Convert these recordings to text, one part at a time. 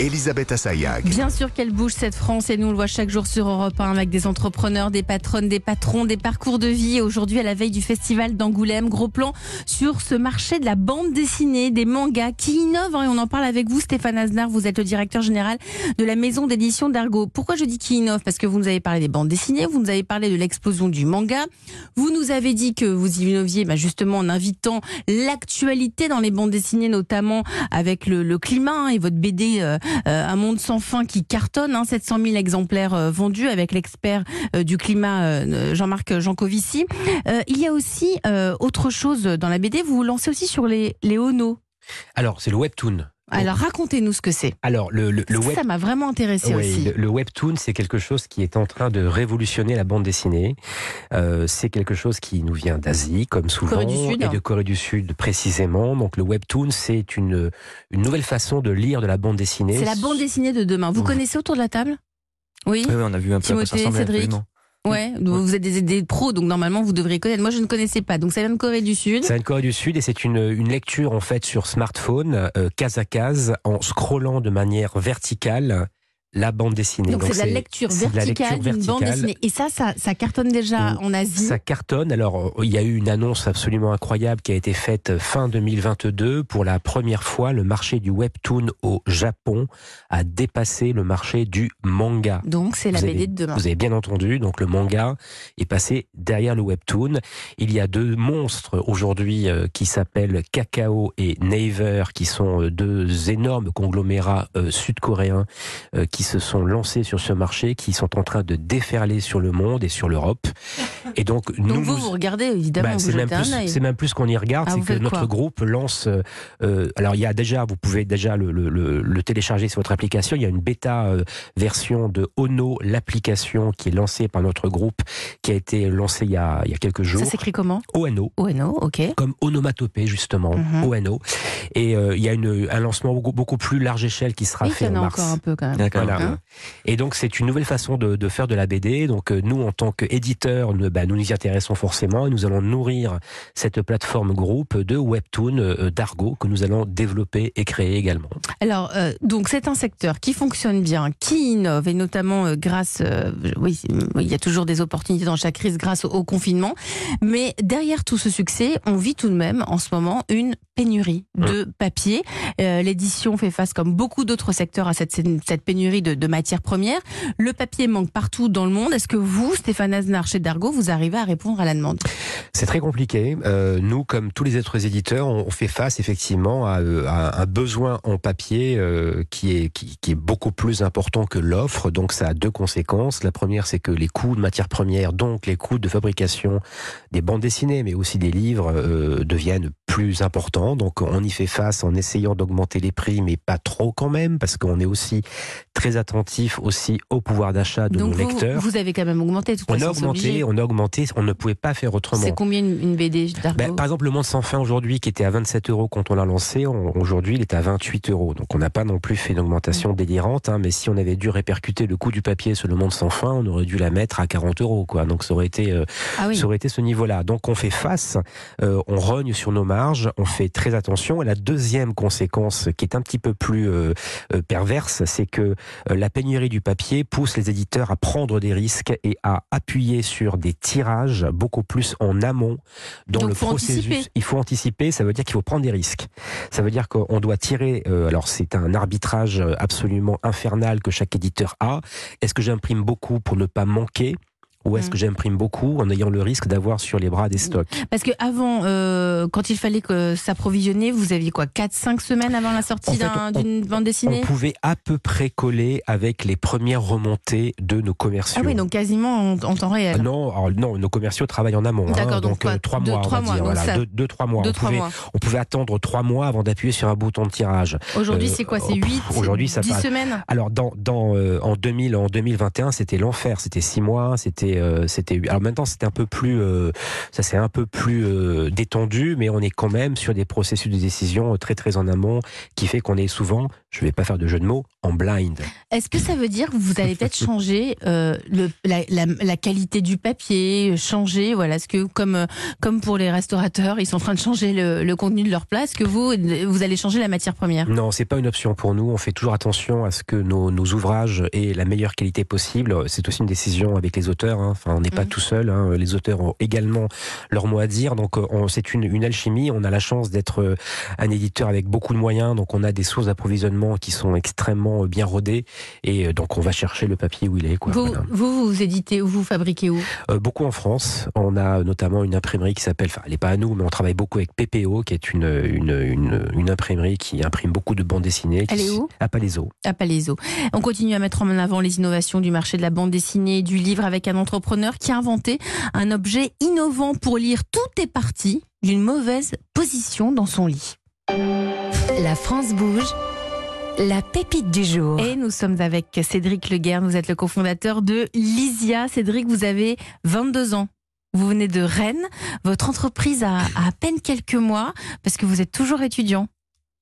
Elisabeth Assayag. Bien sûr qu'elle bouge cette France et nous on le voit chaque jour sur Europe 1 avec des entrepreneurs, des patronnes, des patrons, des parcours de vie. Aujourd'hui, à la veille du festival d'Angoulême, gros plan sur ce marché de la bande dessinée, des mangas qui innovent. hein, et on en parle avec vous, Stéphane Aznar. Vous êtes le directeur général de la maison d'édition d'Argo. Pourquoi je dis qui innove? Parce que vous nous avez parlé des bandes dessinées, vous nous avez parlé de l'explosion du manga. Vous nous avez dit que vous innoviez bah, justement en invitant l'actualité dans les bandes dessinées, notamment avec le, climat hein, et votre BD euh, Un monde sans fin qui cartonne, hein, 700 000 exemplaires euh, vendus avec l'expert euh, du climat euh, Jean-Marc Jancovici. Euh, il y a aussi euh, autre chose dans la BD, vous vous lancez aussi sur les, les Ono. Alors, c'est le webtoon. Alors racontez-nous ce que c'est. Alors, le, le, le web... Ça m'a vraiment intéressé Oui, aussi. le, le webtoon, c'est quelque chose qui est en train de révolutionner la bande dessinée. Euh, c'est quelque chose qui nous vient d'Asie, comme souvent, Corée du Sud. et de Corée du Sud précisément. Donc, le webtoon, c'est une, une nouvelle façon de lire de la bande dessinée. C'est la bande dessinée de demain. Vous Mmh. connaissez autour de la table? Oui. Oui, on a vu un peu Timothée, Cédric absolument. Ouais, vous êtes des, des pros, donc normalement vous devriez connaître. Moi je ne connaissais pas, donc ça vient de Corée du Sud. Ça vient de Corée du Sud et c'est une, une lecture en fait sur smartphone, euh, case à case, en scrollant de manière verticale la bande dessinée. Donc c'est de la lecture verticale d'une bande dessinée. Et ça, ça, ça cartonne déjà en Asie. Ça cartonne. Alors, euh, il y a eu une annonce absolument incroyable qui a été faite fin 2022. Pour la première fois, le marché du webtoon au Japon a dépassé le marché du manga. Donc c'est la BD de demain. Vous avez bien entendu, donc le manga est passé derrière le webtoon. Il y a deux monstres aujourd'hui euh, qui s'appellent Kakao et Naver, qui sont euh, deux énormes conglomérats euh, sud-coréens euh, qui se sont lancés sur ce marché, qui sont en train de déferler sur le monde et sur l'Europe. Et donc, Donc nous, vous, nous- vous regardez évidemment, bah, c'est même même plus qu'on y regarde, Ah, c'est que notre groupe lance. euh, euh, alors il y a déjà, vous pouvez déjà le, le- le- le télécharger sur votre application. Il y a une bêta euh, version de Ono, l'application qui est lancée par notre groupe, qui a été lancée il y a, il y a quelques jours. Ça s'écrit comment ONO. ONO, ok. Comme onomatopée justement, Mhm. ONO. Et euh, il y a une, un lancement beaucoup, beaucoup plus large échelle qui sera Oui, fait il y en en a mars. encore un peu quand même. Voilà. Et donc c'est une nouvelle façon de, de faire de la BD. Donc euh, nous, en tant qu'éditeurs, nous, bah, nous nous y intéressons forcément et nous allons nourrir cette plateforme groupe de webtoon euh, d'Argo que nous allons développer et créer également. Alors, euh, donc c'est un secteur qui fonctionne bien, qui innove, et notamment euh, grâce, euh, oui, il y a toujours des opportunités dans chaque crise grâce au, au confinement, mais derrière tout ce succès, on vit tout de même en ce moment une pénurie de papier. Euh, L'édition fait face, comme beaucoup d'autres secteurs, à cette, cette pénurie de, de matières premières. Le papier manque partout dans le monde. Est-ce que vous, Stéphane Aznar, chez Dargo, vous arrivez à répondre à la demande C'est très compliqué. Euh, nous, comme tous les autres éditeurs, on, fait face effectivement à, euh, à un besoin en papier euh, qui, est, qui, qui est beaucoup plus important que l'offre. Donc ça a deux conséquences. La première, c'est que les coûts de matières premières, donc les coûts de fabrication des bandes dessinées, mais aussi des livres, euh, deviennent plus importants. Donc on y fait face en essayant d'augmenter les prix, mais pas trop quand même, parce qu'on est aussi très attentif aussi au pouvoir d'achat de Donc nos vous, lecteurs. vous avez quand même augmenté. De toute on façon, augmenté, on a augmenté, on ne pouvait pas faire autrement. C'est combien une, BD Dargo Ben, par exemple, le Monde sans fin aujourd'hui, qui était à 27 euros quand on l'a lancé, aujourd'hui il est à 28 euros. Donc on n'a pas non plus fait une augmentation délirante, hein, mais si on avait dû répercuter le coût du papier sur le Monde sans fin, on aurait dû la mettre à 40 euros. Quoi. Donc ça aurait été, euh, Ah oui. ça aurait été ce niveau-là. Donc on fait face, euh, on rogne sur nos marges, on fait très attention. Et la deuxième conséquence, qui est un petit peu plus euh, perverse, c'est que la pénurie du papier pousse les éditeurs à prendre des risques et à appuyer sur des tirages beaucoup plus en amont dans Donc, le faut processus. anticiper. Il faut anticiper, ça veut dire qu'il faut prendre des risques. Ça veut dire qu'on doit tirer, euh, alors c'est un arbitrage absolument infernal que chaque éditeur a. Est-ce que j'imprime beaucoup pour ne pas manquer? Ou est-ce Mm. que j'imprime beaucoup en ayant le risque d'avoir sur les bras des stocks? Parce que avant, euh, quand il fallait que s'approvisionner, vous aviez quoi 4-5 semaines avant la sortie En fait, d'un- on- d'une bande On dessinée pouvait à peu près coller avec les premières remontées de nos commerciaux. Ah oui, donc quasiment en, en temps Ah réel. non, alors non, nos commerciaux travaillent en amont. hein, D'accord, donc donc quoi, euh, trois deux, mois, on va mois, dire. Voilà, ça- deux, deux, trois mois. Deux, on, pouvait, on attendre trois mois avant d'appuyer sur un bouton de tirage. Aujourd'hui, Euh, c'est quoi C'est oh, 8 aujourd'hui, ça 10 passe. semaines? Alors dans, dans euh, en 2000 en 2021 c'était l'enfer c'était six mois c'était euh, alors maintenant c'était un peu plus euh, ça c'est un peu plus euh, détendu mais on est quand même sur des processus de décision très très en amont qui fait qu'on est souvent je vais pas faire de jeu de mots, en blind. Est-ce que ça veut dire que vous allez peut-être changer euh, le, la, la, la, qualité du papier, changer, voilà, ce que comme euh, comme pour les restaurateurs, ils sont en train de changer le, le contenu de leur plat, est-ce que vous vous allez changer la matière première? Non, c'est pas une option pour nous. On fait toujours attention à ce que nos, nos ouvrages aient la meilleure qualité possible. C'est aussi une décision avec les auteurs. Hein. Enfin, on n'est pas mmh. tout seul. Hein. Les auteurs ont également leur mot à dire. Donc, c'est une, une alchimie. On a la chance d'être un éditeur avec beaucoup de moyens. Donc, on a des sources d'approvisionnement qui sont extrêmement bien rodées. Et euh, donc, on va chercher le papier où il est. Quoi. Vous, vous, vous éditez ou vous fabriquez où? Euh, Beaucoup en France. On a notamment une imprimerie qui s'appelle, enfin, elle n'est pas à nous, mais on travaille beaucoup avec PPO, qui est une, une, une, une imprimerie qui imprime beaucoup de bandes dessinées. Elle est où? À Palaiso. À Palaiso. On continue à mettre en avant les innovations du marché de la bande dessinée, du livre avec un entrepreneur qui a inventé un objet innovant pour lire toutes les parties d'une mauvaise position dans son lit. La France bouge. La pépite du jour. Et nous sommes avec Cédric Leguerre, vous êtes le cofondateur de Lysia. Cédric, vous avez 22 ans. Vous venez de Rennes. Votre entreprise a à, peine quelques mois parce que vous êtes toujours étudiant.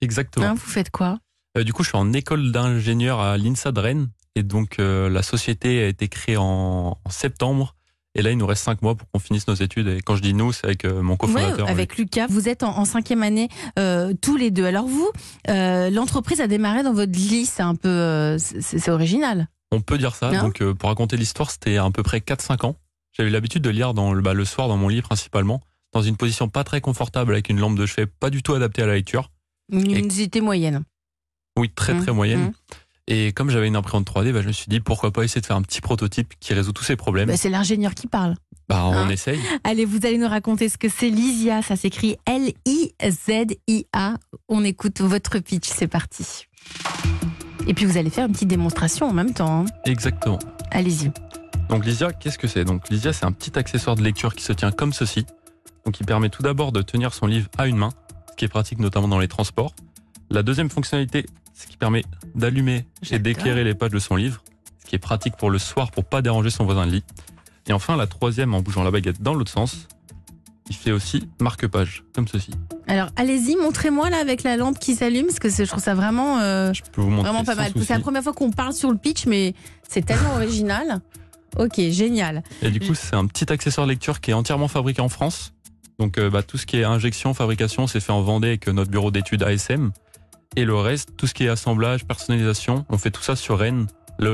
Exactement. Hein, vous faites quoi? Euh, Du coup, je suis en école d'ingénieur à l'INSA de Rennes. Et donc, euh, la société a été créée en, en septembre et là, il nous reste cinq mois pour qu'on finisse nos études. Et quand je dis nous, c'est avec euh, mon cofondateur. avec Lucas. Vous êtes en, cinquième année euh, tous les deux. Alors vous, euh, l'entreprise a démarré dans votre lit. C'est un peu, c'est original. On peut dire ça. Donc pour raconter l'histoire, c'était à peu près 4-5 ans. J'avais l'habitude de lire dans le, bah, le soir dans mon lit principalement, dans une position pas très confortable avec une lampe de chevet pas du tout adaptée à la lecture. Une et... moyenne. Oui, très très mmh, moyenne. Mmh. Et comme j'avais une imprimante 3D, bah, je me suis dit pourquoi pas essayer de faire un petit prototype qui résout tous ces problèmes. Bah, c'est l'ingénieur qui parle. Bah, on hein essaye. Allez, vous allez nous raconter ce que c'est Lysia. Ça s'écrit L-I-Z-I-A. On écoute votre pitch. C'est parti. Et puis vous allez faire une petite démonstration en même temps. Hein. Exactement. Allez-y. Donc Lysia, qu'est-ce que c'est? Donc Lysia, c'est un petit accessoire de lecture qui se tient comme ceci. Donc il permet tout d'abord de tenir son livre à une main, ce qui est pratique notamment dans les transports. La deuxième fonctionnalité, ce qui permet d'allumer et d'éclairer les pages de son livre, ce qui est pratique pour le soir pour pas déranger son voisin de lit. Et enfin, la troisième, en bougeant la baguette dans l'autre sens, il fait aussi marque-page, comme ceci. Alors, allez-y, montrez-moi là avec la lampe qui s'allume, parce que je trouve ça vraiment, euh, vraiment pas mal. C'est la première fois qu'on parle sur le pitch, mais c'est tellement original. Ok, génial. Et du coup, c'est un petit accessoire lecture qui est entièrement fabriqué en France. Donc, euh, bah, tout ce qui est injection, fabrication, c'est fait en Vendée avec notre bureau d'études ASM. Et le reste, tout ce qui est assemblage, personnalisation, on fait tout ça sur Rennes,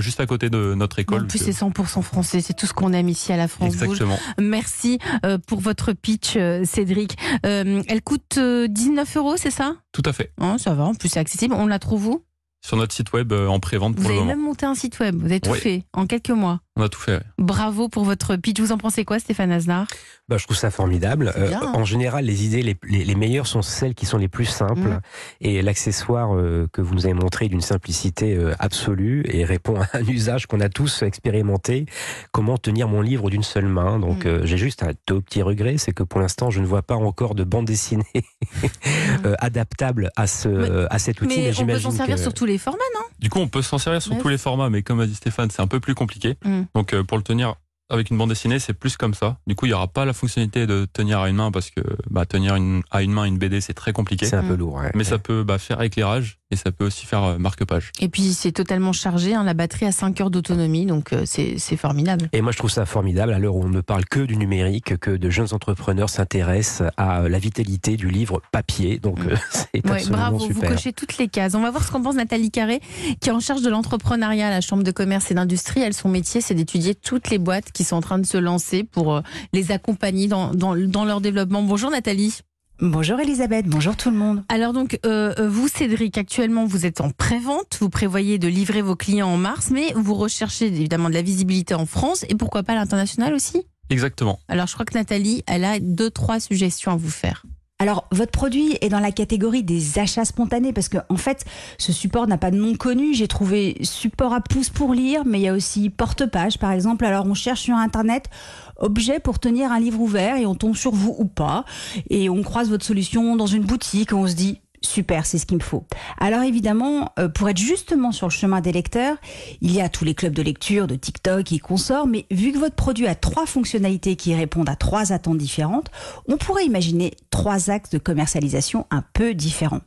juste à côté de notre école. En plus, c'est 100% français. C'est tout ce qu'on aime ici à la France Exactement. Merci euh, pour votre pitch, euh, Cédric. Euh, elle coûte 19 euros, c'est ça? Tout à fait. Oh, ça va, en plus c'est accessible. On la trouve où? Sur notre site web en pré-vente pour Vous avez même monté un site web. Vous avez tout fait en quelques mois. On a tout fait. Bravo pour votre pitch. Vous en pensez quoi, Stéphane Aznar? Bah, Je trouve ça formidable. Euh, en général, les idées les, les, meilleures sont celles qui sont les plus simples. Mm. Et l'accessoire euh, que vous nous avez montré d'une simplicité euh, absolue et répond à un usage qu'on a tous expérimenté. Comment tenir mon livre d'une seule main? Donc mm. j'ai juste un tout petit regret, c'est que pour l'instant, je ne vois pas encore de bande dessinée mm. adaptable à, ce, à cet outil. Mais, on peut s'en servir sur tous les formats, non? Du coup, on peut s'en servir sur tous les formats, mais comme a dit Stéphane, c'est un peu plus compliqué. Donc euh, pour le tenir avec une bande dessinée, c'est plus comme ça. Du coup, il n'y aura pas la fonctionnalité de tenir à une main parce que bah, tenir une, à une main une BD, c'est très compliqué. C'est un peu lourd. Mais ça peut bah, faire éclairage et ça peut aussi faire euh, marque-page. Et puis c'est totalement chargé, hein, la batterie a 5 heures d'autonomie, donc euh, c'est formidable. Et moi je trouve ça formidable à l'heure où on ne parle que du numérique, que de jeunes entrepreneurs s'intéressent à la vitalité du livre papier. Donc c'est ouais, bravo, vous cochez toutes les cases. On va voir ce qu'en pense Nathalie Carré, qui est en charge de l'entrepreneuriat à la Chambre de commerce et d'industrie. Elle, son métier, c'est d'étudier toutes les boîtes qui sont en train de se lancer pour euh, les accompagner dans, dans, dans leur développement. Bonjour Nathalie. Bonjour Elisabeth, bonjour tout le monde. Alors donc euh, euh, vous Cédric, actuellement vous êtes en pré-vente, vous prévoyez de livrer vos clients en mars, mais vous recherchez évidemment de la visibilité en France et pourquoi pas l'international aussi? Exactement. Alors je crois que Nathalie, elle a deux trois suggestions à vous faire. Alors, votre produit est dans la catégorie des achats spontanés parce que, en fait, ce support n'a pas de nom connu. J'ai trouvé support à pouce pour lire, mais il y a aussi porte-page, par exemple. Alors, on cherche sur Internet objet pour tenir un livre ouvert et on tombe sur vous ou pas. Et on croise votre solution dans une boutique et on se dit, Super, c'est ce qu'il me faut. Alors évidemment, euh, pour être justement sur le chemin des lecteurs, il y a tous les clubs de lecture, de TikTok et consorts, mais vu que votre produit a trois fonctionnalités qui répondent à trois attentes différentes, on pourrait imaginer trois axes de commercialisation un peu différents.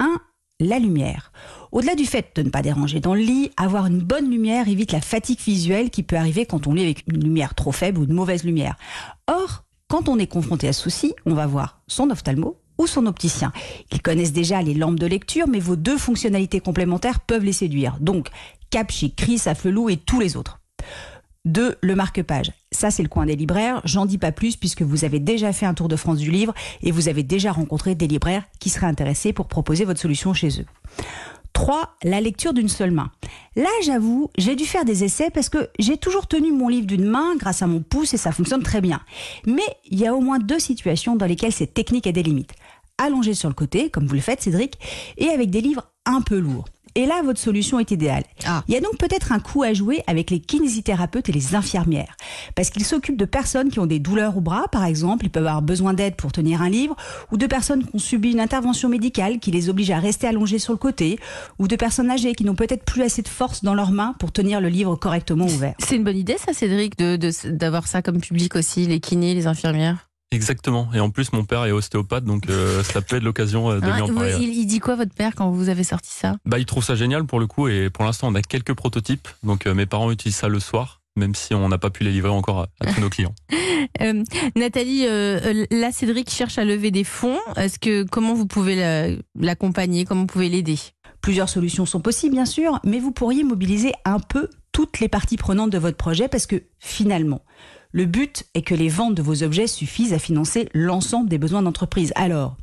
Un, la lumière. Au-delà du fait de ne pas déranger dans le lit, avoir une bonne lumière évite la fatigue visuelle qui peut arriver quand on lit avec une lumière trop faible ou une mauvaise lumière. Or, quand on est confronté à ce souci, on va voir son ophtalmo ou son opticien. Ils connaissent déjà les lampes de lecture, mais vos deux fonctionnalités complémentaires peuvent les séduire. Donc, Cap Chic, Chris, Afflelou et tous les autres. 2. Le marque-page. Ça, c'est le coin des libraires. J'en dis pas plus puisque vous avez déjà fait un tour de France du livre et vous avez déjà rencontré des libraires qui seraient intéressés pour proposer votre solution chez eux. 3. La lecture d'une seule main. Là, j'avoue, j'ai dû faire des essais parce que j'ai toujours tenu mon livre d'une main grâce à mon pouce et ça fonctionne très bien. Mais il y a au moins deux situations dans lesquelles cette technique a des limites. Allongé sur le côté, comme vous le faites, Cédric, et avec des livres un peu lourds. Et là, votre solution est idéale. Ah. Il y a donc peut-être un coup à jouer avec les kinésithérapeutes et les infirmières. Parce qu'ils s'occupent de personnes qui ont des douleurs au bras, par exemple, ils peuvent avoir besoin d'aide pour tenir un livre, ou de personnes qui ont subi une intervention médicale qui les oblige à rester allongés sur le côté, ou de personnes âgées qui n'ont peut-être plus assez de force dans leurs mains pour tenir le livre correctement ouvert. C'est une bonne idée, ça, Cédric, de- de- d'avoir ça comme public aussi, les kinés, les infirmières? Exactement. Et en plus, mon père est ostéopathe, donc euh, ça peut être l'occasion euh, de lui Hein, en parler. il, il dit quoi, votre père, quand vous avez sorti ça? Bah, il trouve ça génial pour le coup, et pour l'instant, on a quelques prototypes. Donc, euh, mes parents utilisent ça le soir, même si on n'a pas pu les livrer encore à, à tous nos clients. Euh, Nathalie, là, Cédric cherche à lever des fonds. Est-ce que comment vous pouvez la- l'accompagner? Comment vous pouvez l'aider? Plusieurs solutions sont possibles, bien sûr, mais vous pourriez mobiliser un peu toutes les parties prenantes de votre projet parce que finalement, le but est que les ventes de vos objets suffisent à financer l'ensemble des besoins d'entreprise. Alors,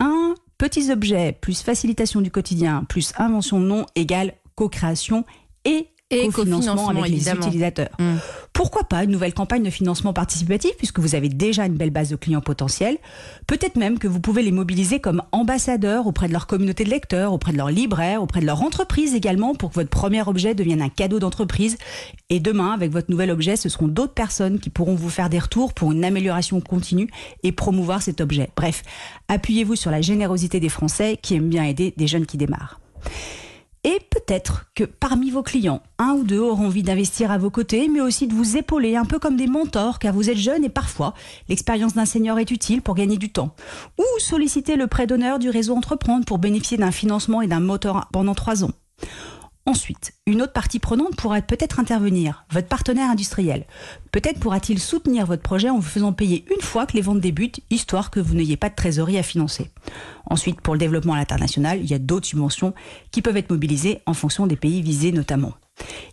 un petits objets plus facilitation du quotidien plus invention de nom égale co-création et, Et cofinancement cofinancement, avec évidemment. les utilisateurs. Mm. Pourquoi pas une nouvelle campagne de financement participatif puisque vous avez déjà une belle base de clients potentiels Peut-être même que vous pouvez les mobiliser comme ambassadeurs auprès de leur communauté de lecteurs, auprès de leurs libraires, auprès de leur entreprise également pour que votre premier objet devienne un cadeau d'entreprise. Et demain, avec votre nouvel objet, ce seront d'autres personnes qui pourront vous faire des retours pour une amélioration continue et promouvoir cet objet. Bref, appuyez-vous sur la générosité des Français qui aiment bien aider des jeunes qui démarrent. Et peut-être que parmi vos clients, un ou deux auront envie d'investir à vos côtés, mais aussi de vous épauler un peu comme des mentors, car vous êtes jeune et parfois l'expérience d'un senior est utile pour gagner du temps. Ou solliciter le prêt d'honneur du réseau Entreprendre pour bénéficier d'un financement et d'un moteur pendant trois ans. Ensuite, une autre partie prenante pourra peut-être intervenir, votre partenaire industriel. Peut-être pourra-t-il soutenir votre projet en vous faisant payer une fois que les ventes débutent, histoire que vous n'ayez pas de trésorerie à financer. Ensuite, pour le développement à l'international, il y a d'autres subventions qui peuvent être mobilisées en fonction des pays visés notamment.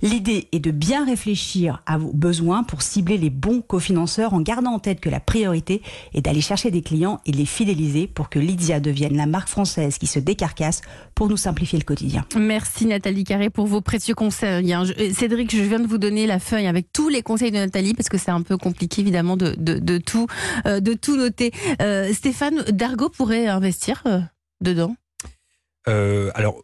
L'idée est de bien réfléchir à vos besoins pour cibler les bons cofinanceurs en gardant en tête que la priorité est d'aller chercher des clients et de les fidéliser pour que Lydia devienne la marque française qui se décarcasse pour nous simplifier le quotidien. Merci Nathalie Carré pour vos précieux conseils. hein. Euh, Cédric, je viens de vous donner la feuille avec tous les conseils de Nathalie parce que c'est un peu compliqué évidemment de, de, de tout, euh, de tout noter. Euh, Stéphane Dargo pourrait investir euh, dedans? Euh, alors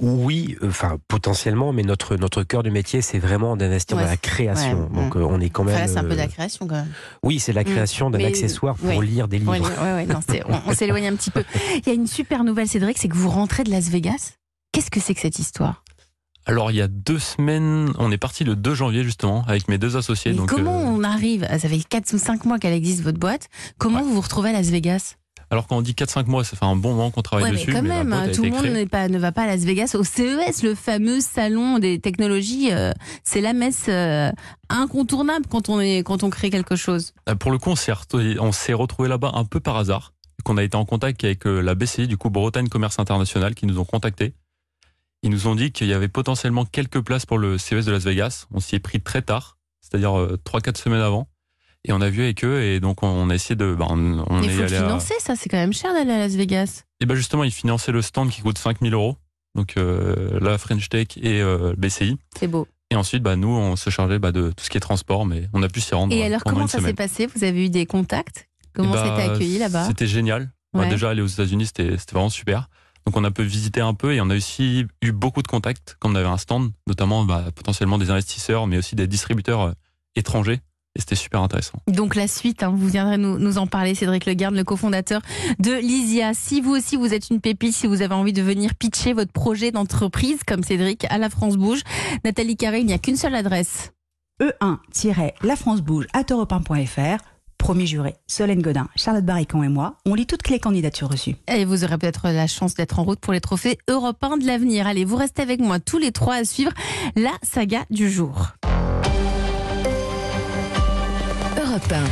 oui, enfin potentiellement, mais notre notre cœur du métier, c'est vraiment d'investir Ouais, dans la création. ouais, Donc euh, on est quand même. Enfin, c'est un peu de la euh, création quand même. Oui, c'est la Mm. création d'un accessoire pour ouais. lire des livres. Ouais, ouais, ouais, non, c'est- on, on s'éloigne un petit peu. Il y a une super nouvelle, Cédric, c'est que vous rentrez de Las Vegas. Qu'est-ce que c'est que cette histoire? Alors, il y a deux semaines, on est parti le 2 janvier, justement, avec mes deux associés. Mais donc, Comment euh, on arrive? Ça fait 4 ou 5 mois qu'elle existe, votre boîte. Comment Ouais. vous vous retrouvez à Las Vegas? Alors, quand on dit 4-5 mois, ça fait un bon moment qu'on travaille Ouais, mais dessus. quand même, hein, tout le monde pas, ne va pas à Las Vegas. Au CES, le fameux salon des technologies, euh, c'est la messe euh, incontournable quand on, est, quand on crée quelque chose. Euh, Pour le coup, on s'est retrouvé, retrouvé là-bas un peu par hasard. Qu'on a été en contact avec la BCI, du coup Bretagne Commerce International, qui nous ont contactés. Ils nous ont dit qu'il y avait potentiellement quelques places pour le CES de Las Vegas. On s'y est pris très tard, c'est-à-dire euh, 3-4 semaines avant. Et on a vu avec eux, et donc on a essayé de. bah, on on Il faut à- financer, ça, c'est quand même cher d'aller à Las Vegas. Et ben justement, ils finançaient le stand qui coûte 5000 euros. Donc euh, la French Tech et euh, BCI. C'est beau. Et ensuite, bah, nous, on se chargeait bah, de tout ce qui est transport, mais on a pu s'y rendre Et alors, comment ça s'est passé? Vous avez eu des contacts? Comment Eh bah, c'était accueilli là-bas? C'était génial. Bah, Ouais. déjà, aller aux États-Unis, c'était vraiment super. Donc, on a pu visiter un peu et on a aussi eu beaucoup de contacts, comme on avait un stand, notamment bah, potentiellement des investisseurs, mais aussi des distributeurs euh, étrangers. Et c'était super intéressant. Donc la suite, hein, vous viendrez nous, nous en parler, Cédric Legarde, le cofondateur de Lysia. Si vous aussi vous êtes une pépite, si vous avez envie de venir pitcher votre projet d'entreprise comme Cédric à la France Bouge, Nathalie Carré, il n'y a qu'une seule adresse. E1-lafrancebouge at europe1.fr promis juré. Solène Godin, Charlotte Barrican et moi, on lit toutes les candidatures reçues. Et vous aurez peut-être la chance d'être en route pour les trophées européens de l'avenir. Allez, vous restez avec moi tous les trois à suivre la saga du jour. Europe 1.